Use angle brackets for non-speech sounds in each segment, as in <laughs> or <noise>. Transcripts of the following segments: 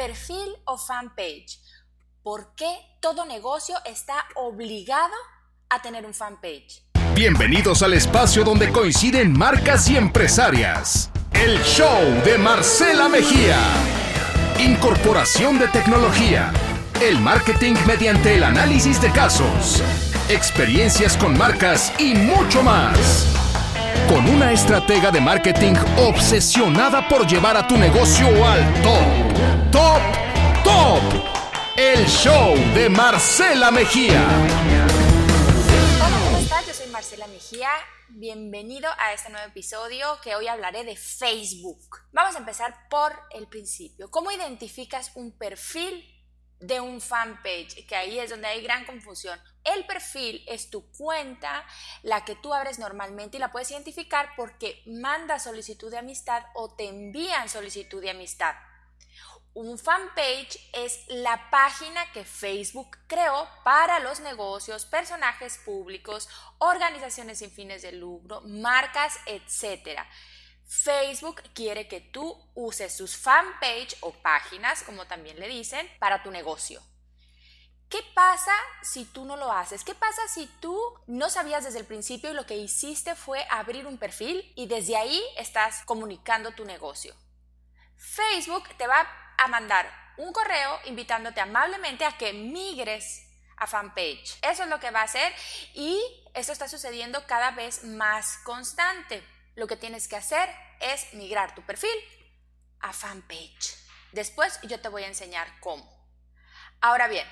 perfil o fanpage. ¿Por qué todo negocio está obligado a tener un fanpage? Bienvenidos al espacio donde coinciden marcas y empresarias. El show de Marcela Mejía. Incorporación de tecnología. El marketing mediante el análisis de casos. Experiencias con marcas y mucho más. Con una estratega de marketing obsesionada por llevar a tu negocio al top. Top. Top. El show de Marcela Mejía. Hola, ¿cómo estás? Yo soy Marcela Mejía. Bienvenido a este nuevo episodio que hoy hablaré de Facebook. Vamos a empezar por el principio. ¿Cómo identificas un perfil de un fanpage, que ahí es donde hay gran confusión. El perfil es tu cuenta, la que tú abres normalmente y la puedes identificar porque manda solicitud de amistad o te envían solicitud de amistad. Un fanpage es la página que Facebook creó para los negocios, personajes públicos, organizaciones sin fines de lucro, marcas, etc. Facebook quiere que tú uses sus fanpage o páginas, como también le dicen, para tu negocio. ¿Qué pasa si tú no lo haces? ¿Qué pasa si tú no sabías desde el principio y lo que hiciste fue abrir un perfil y desde ahí estás comunicando tu negocio? Facebook te va a mandar un correo invitándote amablemente a que migres a fanpage. Eso es lo que va a hacer y eso está sucediendo cada vez más constante lo que tienes que hacer es migrar tu perfil a fanpage. Después yo te voy a enseñar cómo. Ahora bien,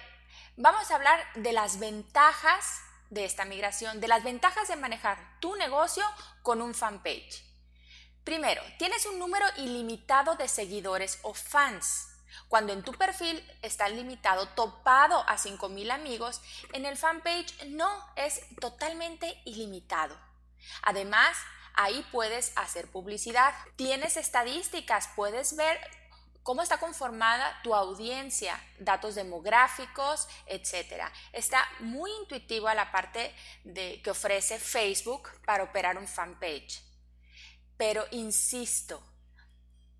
vamos a hablar de las ventajas de esta migración, de las ventajas de manejar tu negocio con un fanpage. Primero, tienes un número ilimitado de seguidores o fans. Cuando en tu perfil está limitado, topado a 5.000 amigos, en el fanpage no es totalmente ilimitado. Además, ahí puedes hacer publicidad. Tienes estadísticas, puedes ver cómo está conformada tu audiencia, datos demográficos, etc. Está muy intuitiva la parte de, que ofrece Facebook para operar un fanpage. Pero insisto,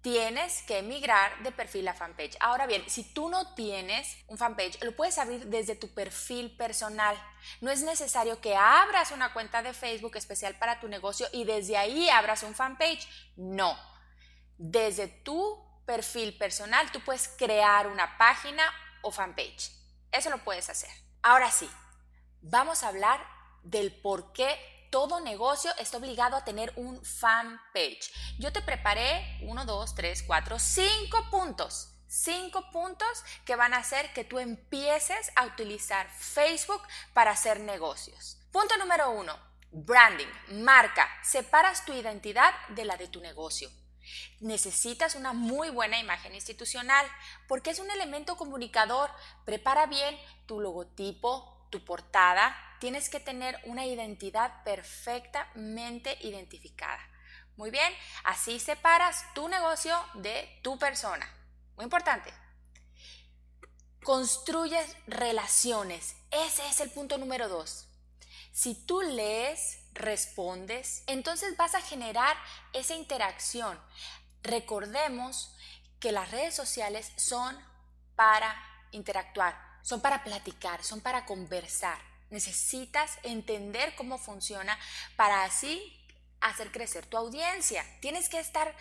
tienes que migrar de perfil a fanpage. Ahora bien, si tú no tienes un fanpage, lo puedes abrir desde tu perfil personal. No es necesario que abras una cuenta de Facebook especial para tu negocio y desde ahí abras un fanpage. No. Desde tu perfil personal tú puedes crear una página o fanpage. Eso lo puedes hacer. Ahora sí, vamos a hablar del por qué todo negocio está obligado a tener un fanpage. Yo te preparé 1, 2, 3, 4, 5 puntos. 5 puntos que van a hacer que tú empieces a utilizar Facebook para hacer negocios. Punto número 1. Branding, marca. Separas tu identidad de la de tu negocio. Necesitas una muy buena imagen institucional porque es un elemento comunicador. Prepara bien tu logotipo, tu portada, tienes que tener una identidad perfectamente identificada. Muy bien, así separas tu negocio de tu persona. Muy importante. Construyes relaciones. Ese es el punto número dos. Si tú lees, respondes, entonces vas a generar esa interacción. Recordemos que las redes sociales son para interactuar, son para platicar, son para conversar. Necesitas entender cómo funciona para así hacer crecer tu audiencia. Tienes que estar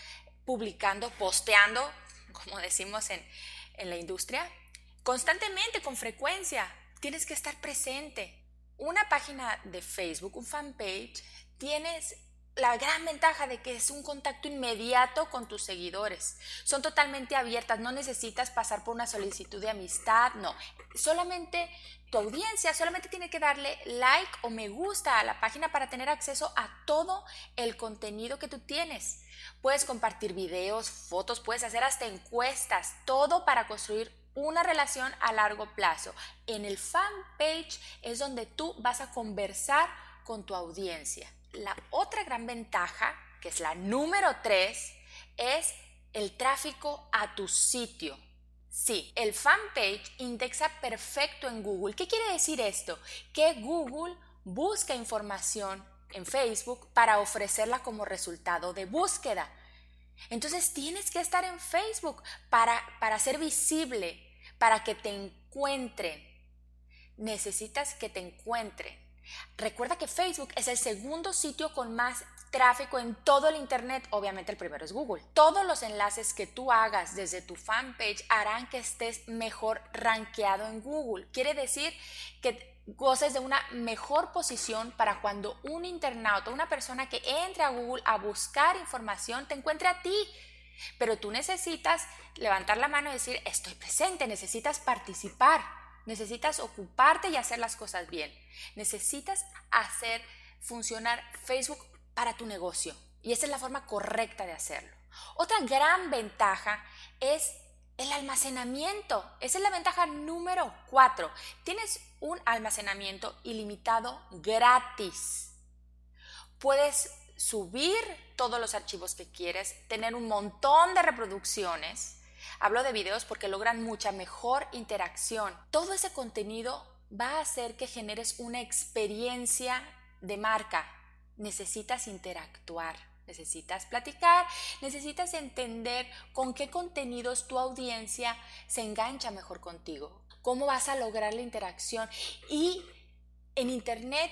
publicando, posteando, como decimos en, en la industria, constantemente, con frecuencia. Tienes que estar presente. Una página de Facebook, un fanpage, tienes la gran ventaja de que es un contacto inmediato con tus seguidores. Son totalmente abiertas, no necesitas pasar por una solicitud de amistad, no. Solamente tu audiencia solamente tiene que darle like o me gusta a la página para tener acceso a todo el contenido que tú tienes. Puedes compartir videos, fotos, puedes hacer hasta encuestas, todo para construir una relación a largo plazo. En el fanpage es donde tú vas a conversar con tu audiencia. La otra gran ventaja, que es la número 3, es el tráfico a tu sitio. Sí, el fanpage indexa perfecto en Google. ¿Qué quiere decir esto? Que Google busca información en Facebook para ofrecerla como resultado de búsqueda. Entonces tienes que estar en Facebook para, para ser visible, para que te encuentren. Necesitas que te encuentren. Recuerda que Facebook es el segundo sitio con más tráfico en todo el Internet. Obviamente el primero es Google. Todos los enlaces que tú hagas desde tu fanpage harán que estés mejor rankeado en Google. Quiere decir que goces de una mejor posición para cuando un internauta, una persona que entre a Google a buscar información, te encuentre a ti. Pero tú necesitas levantar la mano y decir, estoy presente, necesitas participar. Necesitas ocuparte y hacer las cosas bien. Necesitas hacer funcionar Facebook para tu negocio. Y esa es la forma correcta de hacerlo. Otra gran ventaja es el almacenamiento. Esa es la ventaja número cuatro. Tienes un almacenamiento ilimitado gratis. Puedes subir todos los archivos que quieres, tener un montón de reproducciones Hablo de videos porque logran mucha mejor interacción. Todo ese contenido va a hacer que generes una experiencia de marca. Necesitas interactuar, necesitas platicar, necesitas entender con qué contenidos tu audiencia se engancha mejor contigo, cómo vas a lograr la interacción y en Internet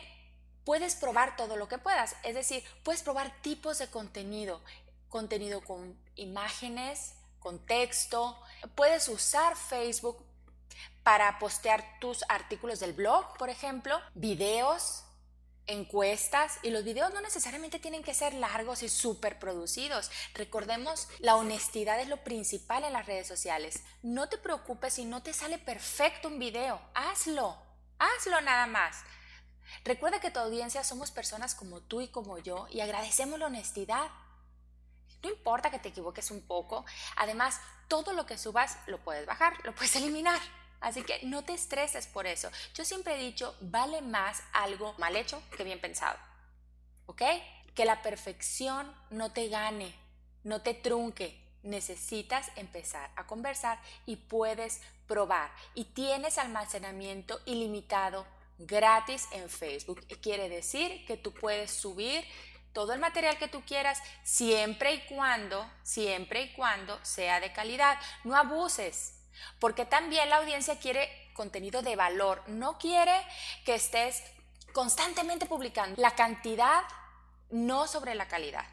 puedes probar todo lo que puedas, es decir, puedes probar tipos de contenido, contenido con imágenes, contexto. Puedes usar Facebook para postear tus artículos del blog, por ejemplo, videos, encuestas y los videos no necesariamente tienen que ser largos y súper producidos. Recordemos, la honestidad es lo principal en las redes sociales. No te preocupes si no te sale perfecto un video, hazlo, hazlo nada más. Recuerda que tu audiencia somos personas como tú y como yo y agradecemos la honestidad. No importa que te equivoques un poco. Además, todo lo que subas lo puedes bajar, lo puedes <laughs> eliminar. Así que no te estreses por eso. Yo siempre he dicho, vale más algo mal hecho que bien pensado. ¿Ok? Que la perfección no te gane, no te trunque. Necesitas empezar a conversar y puedes probar. Y tienes almacenamiento ilimitado gratis en Facebook. Quiere decir que tú puedes subir todo el material que tú quieras, siempre y cuando, siempre y cuando sea de calidad. No abuses, porque también la audiencia quiere contenido de valor, no quiere que estés constantemente publicando. La cantidad, no sobre la calidad.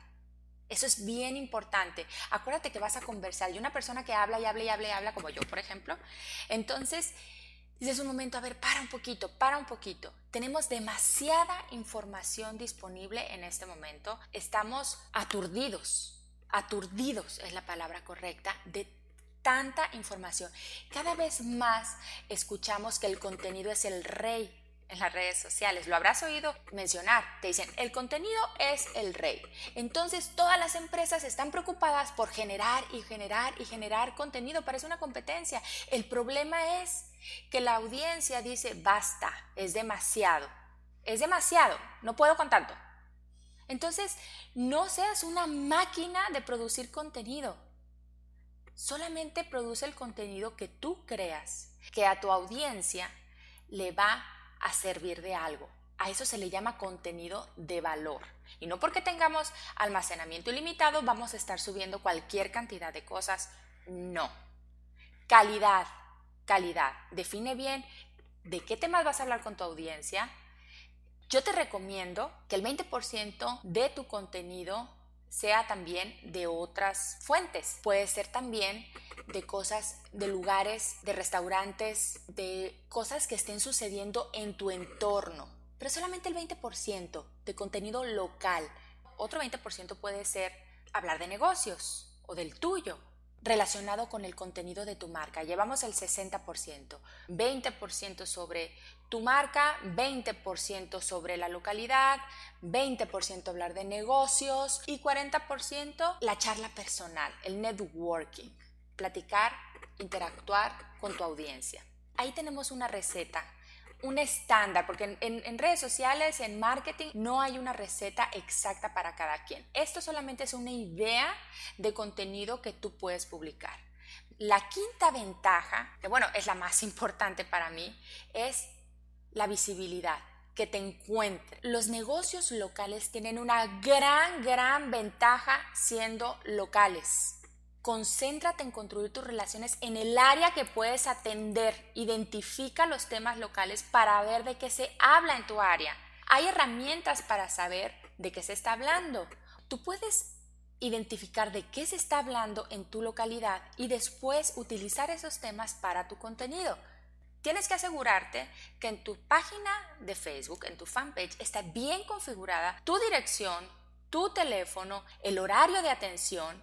Eso es bien importante. Acuérdate que vas a conversar y una persona que habla y habla y habla y habla, como yo, por ejemplo, entonces es un momento, a ver, para un poquito, para un poquito. Tenemos demasiada información disponible en este momento. Estamos aturdidos, aturdidos es la palabra correcta, de tanta información. Cada vez más escuchamos que el contenido es el rey en las redes sociales. Lo habrás oído mencionar. Te dicen, el contenido es el rey. Entonces todas las empresas están preocupadas por generar y generar y generar contenido. Parece una competencia. El problema es que la audiencia dice, basta, es demasiado, es demasiado, no puedo con tanto. Entonces, no seas una máquina de producir contenido. Solamente produce el contenido que tú creas, que a tu audiencia le va a servir de algo. A eso se le llama contenido de valor. Y no porque tengamos almacenamiento ilimitado vamos a estar subiendo cualquier cantidad de cosas. No. Calidad, calidad. Define bien de qué temas vas a hablar con tu audiencia. Yo te recomiendo que el 20% de tu contenido sea también de otras fuentes. Puede ser también de cosas, de lugares, de restaurantes, de cosas que estén sucediendo en tu entorno. Pero solamente el 20% de contenido local. Otro 20% puede ser hablar de negocios o del tuyo relacionado con el contenido de tu marca. Llevamos el 60%, 20% sobre tu marca, 20% sobre la localidad, 20% hablar de negocios y 40% la charla personal, el networking, platicar, interactuar con tu audiencia. Ahí tenemos una receta un estándar, porque en, redes sociales, en marketing, no hay una receta exacta para cada quien. Esto solamente es una idea de contenido que tú puedes publicar. La quinta ventaja, que bueno, es la más <laughs> importante para mí, es la visibilidad. que te encuentre. Los negocios locales tienen una gran, gran ventaja siendo locales. Concéntrate en construir tus relaciones en el área que puedes atender. Identifica los temas locales para ver de qué se habla en tu área. Hay herramientas para saber de qué se está hablando. Tú puedes identificar de qué se está hablando en tu localidad y después utilizar esos temas para tu contenido. Tienes que asegurarte que en tu página de Facebook, en tu fanpage, está bien configurada tu dirección, tu teléfono, el horario de atención,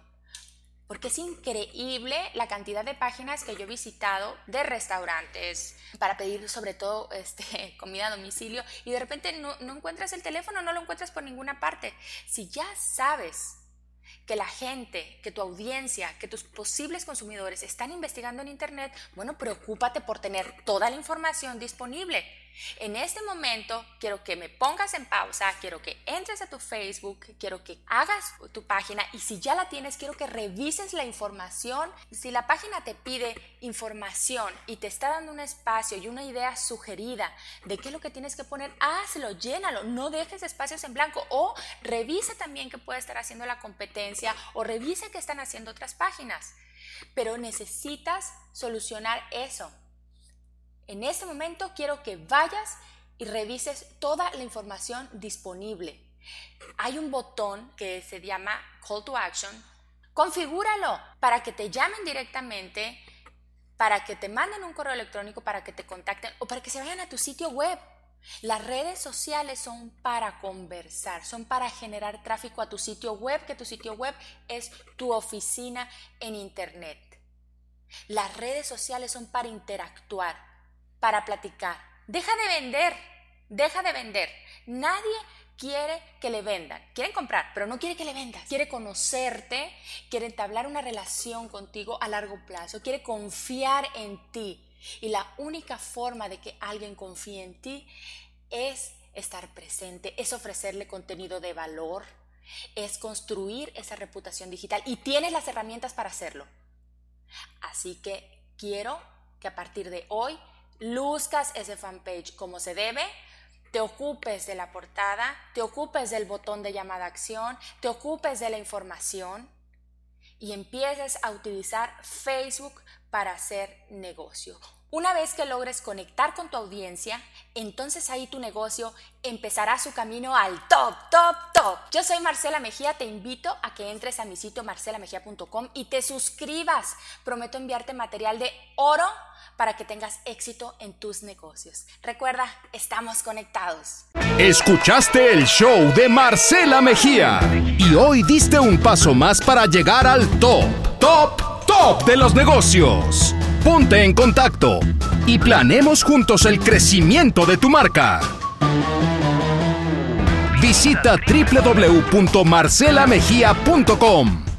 porque es increíble la cantidad de páginas que yo he visitado de restaurantes para pedir sobre todo este, <laughs> comida a domicilio y de repente no, no encuentras el teléfono, no lo encuentras por ninguna parte. Si ya sabes que la gente, que tu audiencia, que tus posibles consumidores están investigando en Internet, bueno, preocúpate por tener toda la información disponible. En este momento quiero que me pongas en pausa, quiero que entres a tu Facebook, quiero que hagas tu página y si ya la tienes, quiero que revises la información. Si la página te pide información y te está dando un espacio y una idea sugerida de qué es lo que tienes que poner, hazlo, llénalo, no dejes espacios en blanco o revisa también qué puede estar haciendo la competencia o revisa qué están haciendo otras páginas. Pero necesitas solucionar eso. En este momento quiero que vayas y revises toda la información disponible. Hay un botón que se llama Call to Action. Configúralo para que te llamen directamente, para que te manden un correo electrónico, para que te contacten o para que se vayan a tu sitio web. Las redes sociales son para conversar, son para generar tráfico a tu sitio web, que tu sitio web es tu oficina en Internet. Las redes sociales son para interactuar, para platicar. Deja de vender, deja de vender. Nadie quiere que le vendan. Quieren comprar, pero no quiere que le vendas. Quiere conocerte, quiere entablar una relación contigo a largo plazo, quiere confiar en ti. Y la única forma de que alguien confíe en ti es estar presente, es ofrecerle contenido de valor, es construir esa reputación digital y tienes las herramientas para hacerlo. Así que quiero que a partir de hoy luzcas ese fanpage como se debe, te ocupes de la portada, te ocupes del botón de llamada a acción, te ocupes de la información y empieces a utilizar Facebook para hacer negocio. Una vez que logres conectar con tu audiencia, entonces ahí tu negocio empezará su camino al top, top, top. Yo soy Marcela Mejía, te invito a que entres a mi sitio marcelamejía.com y te suscribas. Prometo enviarte material de oro para que tengas éxito en tus negocios. Recuerda, estamos conectados. Escuchaste el show de Marcela Mejía y hoy diste un paso más para llegar al top, top, top de los negocios. Ponte en contacto y planemos juntos el crecimiento de tu marca. Visita www.marcelamejía.com